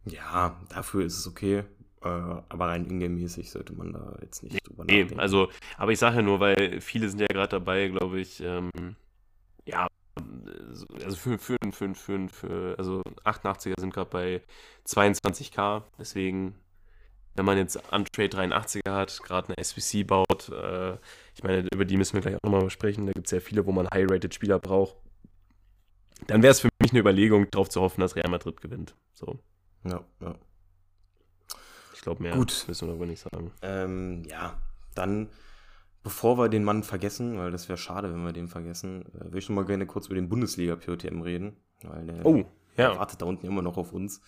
Ja, dafür ist es okay. Äh, aber rein ingame-mäßig sollte man da jetzt nicht drüber Nee, nachdenken. also, aber ich sage ja nur, weil viele sind ja gerade dabei, glaube ich, ähm, also für, für, für, für, für, also 88er sind gerade bei 22k, deswegen, wenn man jetzt Untrade 83er hat, gerade eine SPC baut, äh, ich meine, über die müssen wir gleich auch nochmal sprechen, da gibt es ja viele, wo man High-Rated Spieler braucht, dann wäre es für mich eine Überlegung, darauf zu hoffen, dass Real Madrid gewinnt. So, ja, ja. ich glaube, mehr Gut. müssen wir aber nicht sagen. Ähm, ja, dann, bevor wir den Mann vergessen, weil das wäre schade, wenn wir den vergessen, äh, würde ich noch mal gerne kurz über den Bundesliga-POTM reden. Weil der, Oh, ja, wartet da unten immer noch auf uns.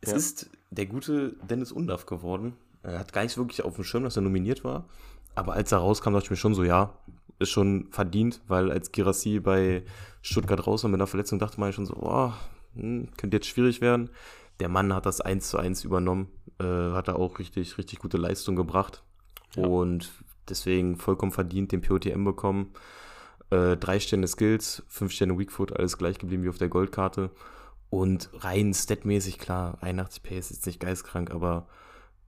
Es Ja. ist der gute Dennis Undaff geworden. Er hat gar nicht wirklich auf dem Schirm, dass er nominiert war. Aber als er rauskam, dachte ich mir schon so, ja, ist schon verdient, weil als Girassi bei Stuttgart raus war mit einer Verletzung, dachte man schon so, oh, hm, könnte jetzt schwierig werden. Der Mann hat das 1 zu 1 übernommen, äh, hat er auch richtig, richtig gute Leistung gebracht. Ja. Und deswegen vollkommen verdient den POTM bekommen. Äh, drei Sterne Skills, fünf Sterne Weakfoot, alles gleich geblieben wie auf der Goldkarte. Und rein statmäßig, klar, 81 P ist jetzt nicht geistkrank, aber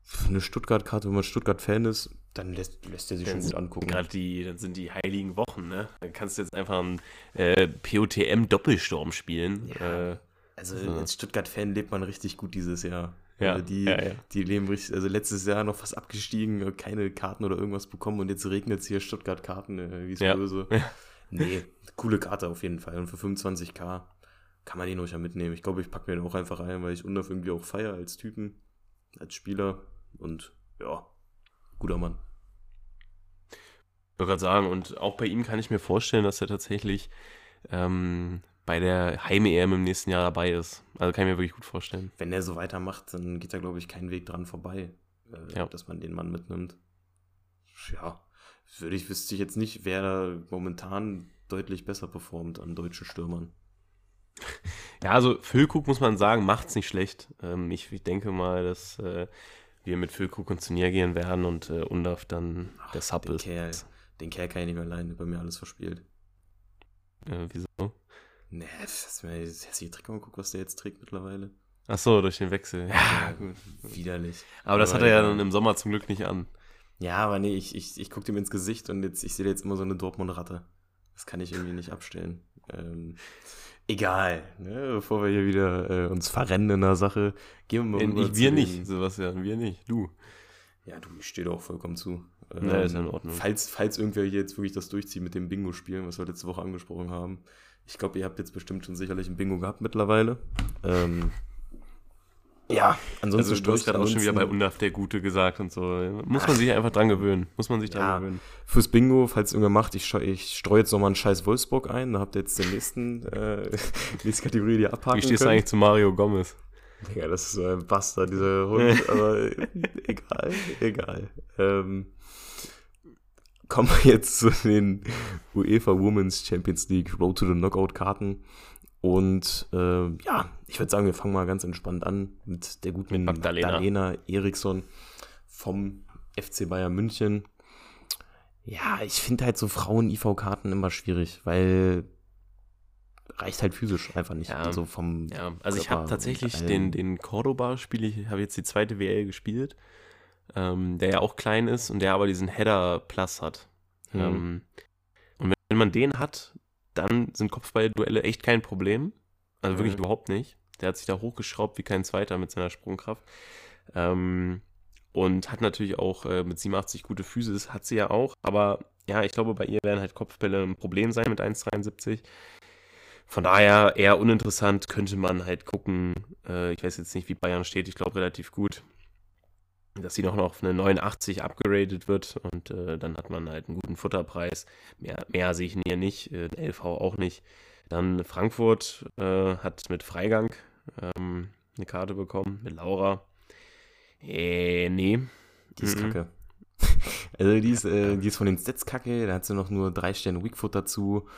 für eine Stuttgart-Karte, wenn man Stuttgart-Fan ist, dann lässt, lässt er sich schon Dann gut angucken. Gerade die, dann sind die heiligen Wochen, ne? Dann kannst du jetzt einfach einen äh, POTM-Doppelsturm spielen. Ja. Äh, Also Ja. als Stuttgart-Fan lebt man richtig gut dieses Jahr. Ja, Also die, ja, ja. die leben richtig, also letztes Jahr noch fast abgestiegen, keine Karten oder irgendwas bekommen und jetzt regnet es hier Stuttgart-Karten, äh, wie es Ja. böse. Ja. Nee, coole Karte auf jeden Fall. Und für 25k kann man den ruhig ja mitnehmen. Ich glaube, ich packe mir den auch einfach ein, weil ich Undorf irgendwie auch feier als Typen, als Spieler und ja, guter Mann. Ich wollte gerade sagen, und auch bei ihm kann ich mir vorstellen, dass er tatsächlich ähm, bei der Heim-EM im nächsten Jahr dabei ist. Also kann ich mir wirklich gut vorstellen. Wenn der so weitermacht, dann geht da, glaube ich, kein Weg dran vorbei, äh, Ja. dass man den Mann mitnimmt. Ja, würde ich, wüsste ich jetzt nicht, wer da momentan deutlich besser performt an deutschen Stürmern. Ja, also Füllkrug, muss man sagen, macht's nicht schlecht. Ähm, ich, ich denke mal, dass äh, wir mit Füllkrug ins Turnier gehen werden und äh, Undaf dann der Sub den ist. Kerl, den Kerl kann ich nicht mehr alleine, bei mir alles verspielt. Äh, wieso? Nee, du mir das hässliche Trikot angeguckt, was der jetzt trägt mittlerweile? Ach so, durch den Wechsel. Ja, gut. Widerlich. Aber das Aber hat er ja dann im Sommer zum Glück nicht an. Ja, aber nee, ich, ich, ich gucke dem ins Gesicht und jetzt, ich sehe jetzt immer so eine Dortmund-Ratte. Das kann ich irgendwie nicht abstellen. Ähm, egal, ne? bevor wir hier wieder äh, uns verrennen in der Sache, gehen wir mal rüber Ich, wir nicht, Sebastian, wir nicht. Du. Ja, du, ich stehe da auch vollkommen zu. Ähm, Ja, ist ja in Ordnung. Falls, falls irgendwer hier jetzt wirklich das durchzieht mit dem Bingo-Spielen, was wir letzte Woche angesprochen haben. Ich glaube, ihr habt jetzt bestimmt schon sicherlich ein Bingo gehabt mittlerweile. Ähm, ja, ansonsten Also du hast gerade auch schon wieder bei Undaf der Gute gesagt und so. Muss man sich einfach dran gewöhnen. Muss man sich dran Ja. gewöhnen. Fürs Bingo, falls irgendwer macht, ich, ich streue jetzt nochmal einen scheiß Wolfsburg ein. Da habt ihr jetzt den nächsten, äh, nächste Kategorie, die ihr abhaken Wie stehst du eigentlich zu Mario Gomez? Digga, das ist so ein Bastard, dieser Hund, aber egal, egal. Ähm, kommen wir jetzt zu den UEFA Women's Champions League Road to the Knockout Karten. Und äh, ja, ich würde sagen, wir fangen mal ganz entspannt an mit der guten Mit Magdalena. Magdalena Eriksson vom FC Bayern München. Ja, ich finde halt so Frauen-IV-Karten immer schwierig, weil reicht halt physisch einfach nicht. Ja. Also vom Ja, also ich habe tatsächlich den, den Cordoba-Spiel, ich habe jetzt die zweite WL gespielt, ähm, der ja auch klein ist und der aber diesen Header Plus hat. Mhm. Ähm, und wenn man den hat, dann sind Kopfballduelle echt kein Problem. Also wirklich Mhm. überhaupt nicht. Der hat sich da hochgeschraubt wie kein zweiter mit seiner Sprungkraft. Ähm, und hat natürlich auch äh, mit 87 gute Füße, das hat sie ja auch. Aber ja, ich glaube, bei ihr werden halt Kopfbälle ein Problem sein mit 1,73. Von daher eher uninteressant, könnte man halt gucken. Äh, ich weiß jetzt nicht, wie Bayern steht, ich glaube relativ gut. Dass sie noch auf eine 89 upgeradet wird und äh, dann hat man halt einen guten Futterpreis. Mehr, mehr sehe ich hier nicht, äh, LV auch nicht. Dann Frankfurt äh, hat mit Freigang ähm, eine Karte bekommen, mit Laura. Äh, nee. Die ist Mhm. kacke. Also die ist, äh, die ist von den Stats kacke, da hat sie noch nur drei Sterne Weakfoot dazu.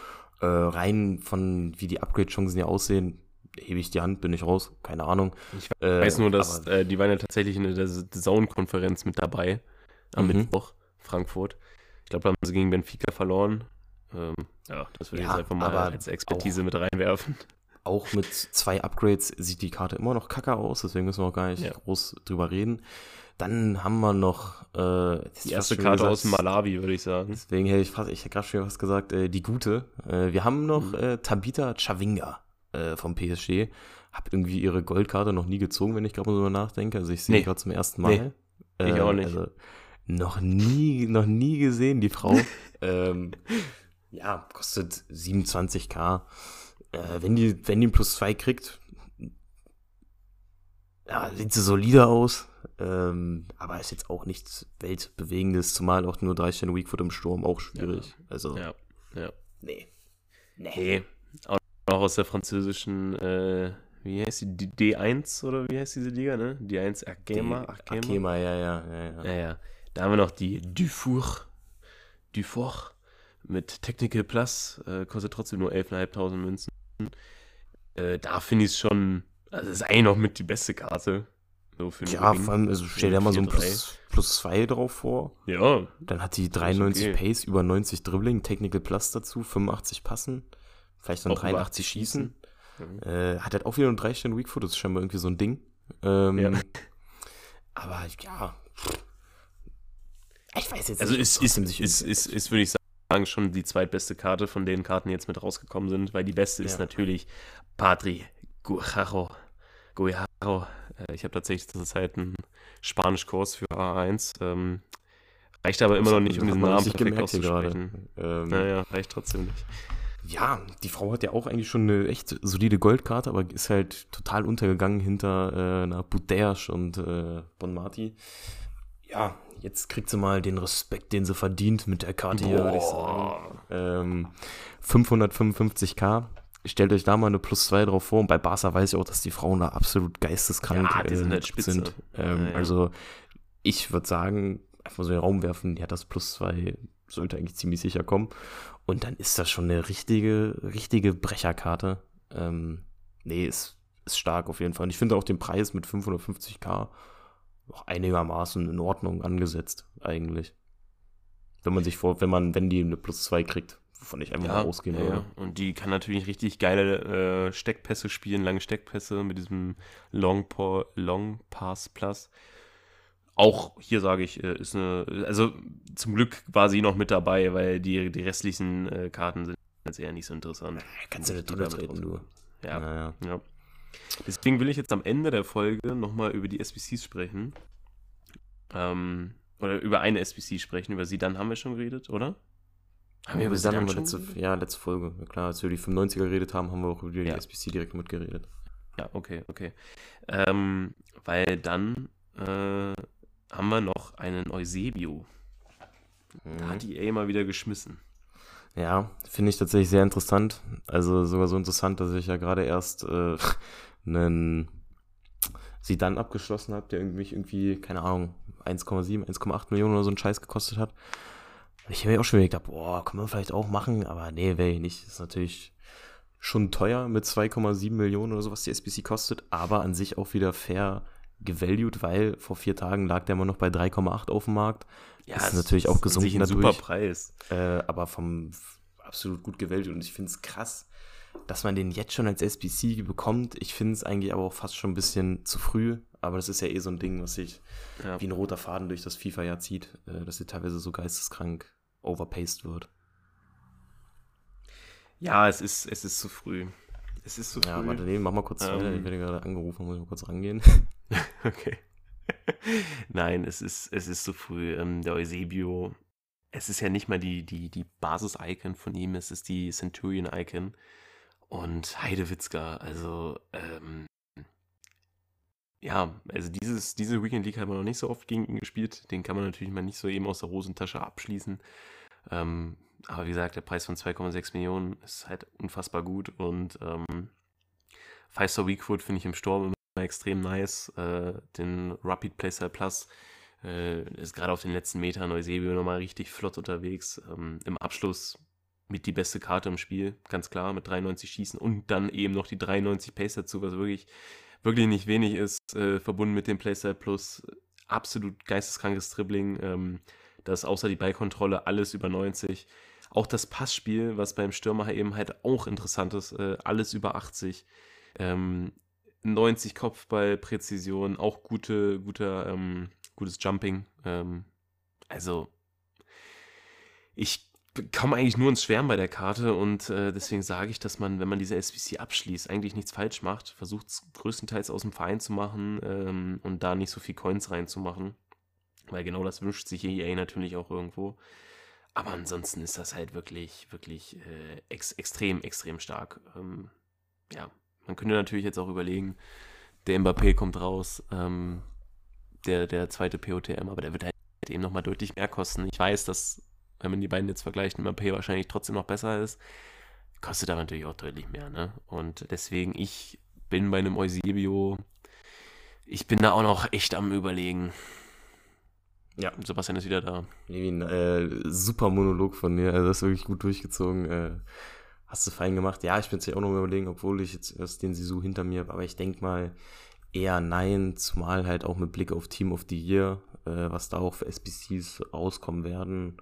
Äh, rein von wie die Upgrade-Chancen hier aussehen, hebe ich die Hand, bin ich raus, keine Ahnung. Ich Äh, weiß nur, dass aber- äh, die waren ja tatsächlich in der Zone-Konferenz mit dabei am Mhm. Mittwoch, Frankfurt. Ich glaube, da haben sie gegen Benfica verloren. Ähm, ja, das würde ich Ja, jetzt einfach mal als Expertise mit reinwerfen. Auch mit zwei Upgrades sieht die Karte immer noch kacke aus, deswegen müssen wir auch gar nicht Ja. groß drüber reden. Dann haben wir noch äh, Die erste Karte gesagt, aus Malawi, würde ich sagen. Deswegen hätte ich fast, ich hätte gerade schon was gesagt, äh, die gute. Äh, wir haben noch Mhm. äh, Tabita Chavinga äh, vom PSG. Hab irgendwie ihre Goldkarte noch nie gezogen, wenn ich gerade mal so nachdenke. Also ich sehe Nee. gerade zum ersten Mal. Nee, ich auch nicht. Also noch nie, noch nie gesehen, die Frau. ähm, ja, kostet 27k. Äh, wenn die, wenn die einen plus 2 kriegt, ja, sieht sie solide aus. Ähm, aber ist jetzt auch nichts Weltbewegendes, zumal auch nur drei Sterne Weakfoot im Sturm auch schwierig. Also, Ja, ja. nee. Nee. Nee, auch noch aus der französischen, äh, wie heißt die, die D1 oder wie heißt diese Liga, ne? D1 Arkema? Die- Akema, ja, ja, ja, ja. Ja. Da haben wir noch die Dufour, Dufour mit Technical Plus, äh, kostet trotzdem nur 11.500 Münzen. Äh, da finde ich es schon, also ist eigentlich noch mit die beste Karte. So Ja, Ring. vor allem, also stell dir mal so ein 4-3. plus, plus 2 drauf vor. Ja, Dann hat die 93 okay. Pace, über 90 Dribbling, Technical Plus dazu, 85 Passen, vielleicht Auch über 83 80 Schießen. Mhm. Äh, hat halt auch wieder nur 3 Sterne Weakfoot, das ist scheinbar irgendwie so ein Ding. Ähm, Ja. Aber ja. Ich weiß jetzt Also nicht, ist, ob ist, sich ist, ist, ist, würde ich sagen, schon die zweitbeste Karte von den Karten, die jetzt mit rausgekommen sind, weil die beste ist Ja. natürlich Patri Guajaro. Guajaro. Äh, Ich habe tatsächlich zur Zeit einen Spanischkurs für A1. Ähm, reicht aber immer noch nicht, um diesen Namen perfekt auszusprechen. Ähm, Naja, reicht trotzdem nicht. Ja, die Frau hat ja auch eigentlich schon eine echt solide Goldkarte, aber ist halt total untergegangen hinter äh, einer Budersch und äh, Bonmati. Ja, jetzt kriegt sie mal den Respekt, den sie verdient mit der Karte hier, würde ich sagen. Ähm, 555k. Stellt euch da mal eine Plus 2 drauf vor. Und bei Barca weiß ich auch, dass die Frauen da absolut geisteskrank Ja, die sind äh, halt spitze. sind. Ähm, Ja, ja. Also ich würde sagen, einfach so in den Raum werfen, die hat das Plus 2, sollte eigentlich ziemlich sicher kommen. Und dann ist das schon eine richtige, richtige Brecherkarte. Ähm, nee, ist, ist stark auf jeden Fall. Und ich finde auch den Preis mit 550k auch einigermaßen in Ordnung angesetzt, eigentlich. Wenn man sich vor, wenn man, wenn die eine Plus 2 kriegt, wovon ich einfach mal ausgehen ja, würde. ja. Und die kann natürlich richtig geile äh, Steckpässe spielen, lange Steckpässe mit diesem Long, Long Pass Plus. Auch hier sage ich, äh, ist eine, also zum Glück war sie noch mit dabei, weil die, die restlichen äh, Karten sind jetzt eher nicht so interessant. Kannst du Die drüber treten, du. Ja, Naja. ja. Deswegen will ich jetzt am Ende der Folge nochmal über die SBCs sprechen. Ähm, oder über eine SBC sprechen. Über sie dann haben wir schon geredet, oder? Haben wir über dann Zidane haben wir schon letzte, ja, letzte Folge. Ja, klar, als wir über die 95er geredet haben, haben wir auch über die Ja. SBC direkt mitgeredet. Ja, okay, okay. Ähm, weil dann äh, haben wir noch einen Eusebio. Da hat die EA mal wieder geschmissen. Ja, finde ich tatsächlich sehr interessant. Also sogar so interessant, dass ich ja gerade erst äh, einen sie dann abgeschlossen habe, der irgendwie, irgendwie, keine Ahnung, 1,7, 1,8 Millionen oder so einen Scheiß gekostet hat. Ich habe mir auch schon überlegt, boah, kann man vielleicht auch machen, aber nee, wäre ich nicht. Ist natürlich schon teuer mit 2,7 Millionen oder so, was die SBC kostet, aber an sich auch wieder fair gevalued, weil vor vier Tagen lag der immer noch bei 3,8 auf dem Markt. ist es natürlich auch gesunken sich ein super dadurch. Preis. Äh, aber vom absolut gut gewählt und ich finde es krass, dass man den jetzt schon als SBC bekommt. Ich finde es eigentlich aber auch fast schon ein bisschen zu früh, aber das ist ja eh so ein Ding, was sich Ja. wie ein roter Faden durch das FIFA-Jahr zieht, äh, dass sie teilweise so geisteskrank overpaced wird. ja, es ist, es ist zu früh. Es ist zu früh. Ja, warte, nee, mach mal kurz Ähm. Ich werde gerade angerufen, muss ich mal kurz rangehen. Okay. Nein, es ist, es ist zu früh. Ähm, der Eusebio, es ist ja nicht mal die, die, die Basis-Icon von ihm, es ist die Centurion-Icon. Und Heidewitzka, also, ähm, ja, also dieses, diese Weekend League hat man noch nicht so oft gegen ihn gespielt. Den kann man natürlich mal nicht so eben aus der Hosentasche abschließen. Ähm, aber wie gesagt, der Preis von 2,6 Millionen ist halt unfassbar gut und ähm, Five-Star Weakfoot finde ich im Sturm extrem nice. Äh, den Rapid Playstyle Plus äh, ist gerade auf den letzten Metern Eusebio nochmal richtig flott unterwegs. Ähm, Im Abschluss mit die beste Karte im Spiel, ganz klar, mit 93 Schießen und dann eben noch die 93 Pace dazu, was wirklich, wirklich nicht wenig ist, äh, verbunden mit dem Playstyle Plus. Absolut geisteskrankes Dribbling. Ähm, das außer die Ballkontrolle alles über 90. Auch das Passspiel, was beim Stürmer eben halt auch interessant ist, äh, alles über 80. Ähm, 90 Kopfballpräzision, auch gute, guter, ähm, gutes Jumping. Ähm, also, ich komme eigentlich nur ins Schwärmen bei der Karte und äh, deswegen sage ich, dass man, wenn man diese SBC abschließt, eigentlich nichts falsch macht. Versucht es größtenteils aus dem Verein zu machen ähm, und da nicht so viel Coins reinzumachen. Weil genau das wünscht sich EA natürlich auch irgendwo. Aber ansonsten ist das halt wirklich, wirklich äh, ex extrem, extrem stark. Ähm, ja, man könnte natürlich jetzt auch überlegen, der Mbappé kommt raus, ähm, der, der zweite POTM, aber der wird halt eben nochmal deutlich mehr kosten. Ich weiß, dass, wenn man die beiden jetzt vergleicht, Mbappé wahrscheinlich trotzdem noch besser ist, kostet aber natürlich auch deutlich mehr, ne? Und deswegen, ich bin bei einem Eusebio, ich bin da auch noch echt am überlegen. Ja, Sebastian ist wieder da. Levin, äh, super Monolog von dir, also das ist wirklich gut durchgezogen. Äh, hast du fein gemacht. Ja, ich bin es ja auch noch überlegen, obwohl ich jetzt erst den Sisu hinter mir habe, aber ich denke mal, eher nein, zumal halt auch mit Blick auf Team of the Year, äh, was da auch für SBCs rauskommen werden.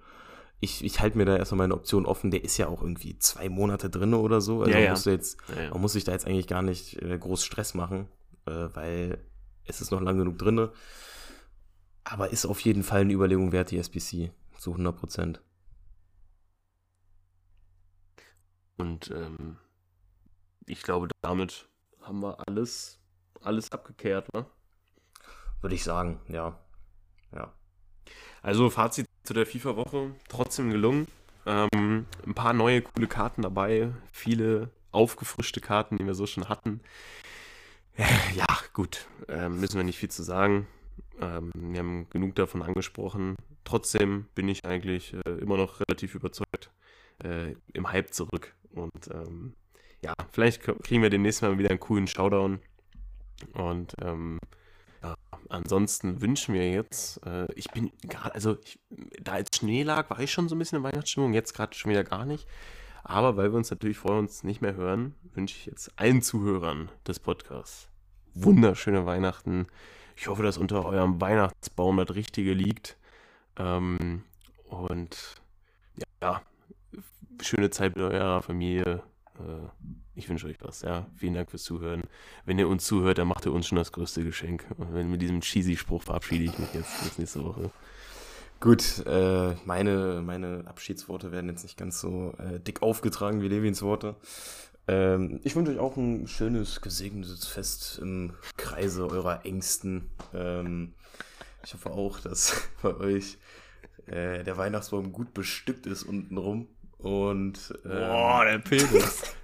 Ich, ich halte mir da erstmal meine Option offen. Der ist ja auch irgendwie zwei Monate drin oder so. Also Ja, man, ja. Muss jetzt, Ja, ja. man muss sich da jetzt eigentlich gar nicht äh, groß Stress machen, äh, weil es ist noch lang genug drinne. Aber ist auf jeden Fall eine Überlegung wert, die SBC. Zu 100 Prozent. Und ähm, ich glaube, damit haben wir alles, alles abgekehrt, ne? Würde ich sagen, ja. Ja. Also Fazit zu der FIFA-Woche, trotzdem gelungen. Ähm, ein paar neue coole Karten dabei, viele aufgefrischte Karten, die wir so schon hatten. Ja, gut, ähm, müssen wir nicht viel zu sagen. Ähm, wir haben genug davon angesprochen. Trotzdem bin ich eigentlich äh, immer noch relativ überzeugt äh, im Hype zurück. Und ähm, ja, vielleicht kriegen wir demnächst mal wieder einen coolen Showdown. Und ähm, ja, ansonsten wünschen wir jetzt, äh, ich bin gerade, also ich, da jetzt Schnee lag, war ich schon so ein bisschen in Weihnachtsstimmung, jetzt gerade schon wieder gar nicht. Aber weil wir uns natürlich vorher uns nicht mehr hören, wünsche ich jetzt allen Zuhörern des Podcasts wunderschöne Weihnachten. Ich hoffe, dass unter eurem Weihnachtsbaum das Richtige liegt. Ähm, und ja, schöne Zeit mit eurer Familie. Äh, ich wünsche euch was. Ja, vielen Dank fürs Zuhören. Wenn ihr uns zuhört, dann macht ihr uns schon das größte Geschenk. Und mit diesem cheesy Spruch verabschiede ich mich jetzt bis nächste Woche. Gut, äh, meine, meine Abschiedsworte werden jetzt nicht ganz so äh, dick aufgetragen wie Levins Worte. Ähm, ich wünsche euch auch ein schönes, gesegnetes Fest im Kreise eurer Ängsten. Ähm, ich hoffe auch, dass bei euch äh, der Weihnachtsbaum gut bestückt ist untenrum. Und ähm, der Pilz.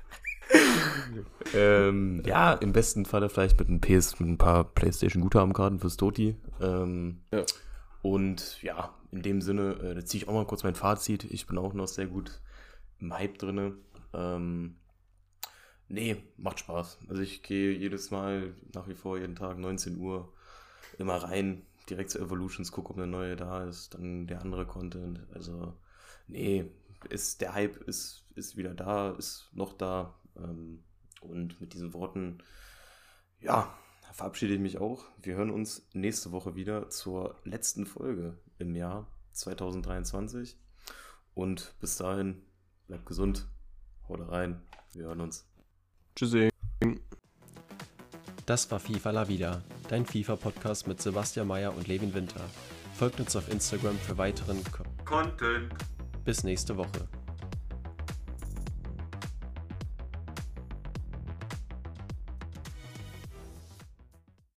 ähm, ja, im besten Falle vielleicht mit ein PS, mit ein paar PlayStation-Guthabenkarten fürs Toti. Ähm, Ja. Und ja, in dem Sinne, äh, da ziehe ich auch mal kurz mein Fazit. Ich bin auch noch sehr gut im Hype drinne. Ähm, nee, macht Spaß. Also ich gehe jedes Mal, nach wie vor jeden Tag 19 Uhr immer rein, direkt zu Evolutions, gucke, ob eine neue da ist, dann der andere Content. Also, nee, ist, der Hype ist, ist wieder da, ist noch da. Ähm, und mit diesen Worten, ja, verabschiede ich mich auch. Wir hören uns nächste Woche wieder zur letzten Folge im Jahr 2023. Und bis dahin, bleibt gesund, haut rein, wir hören uns. Tschüssi. Das war FIFA La Vida, dein FIFA-Podcast mit Sebastian Mayer und Levin Winter. Folgt uns auf Instagram für weiteren Ko Content. Bis nächste Woche.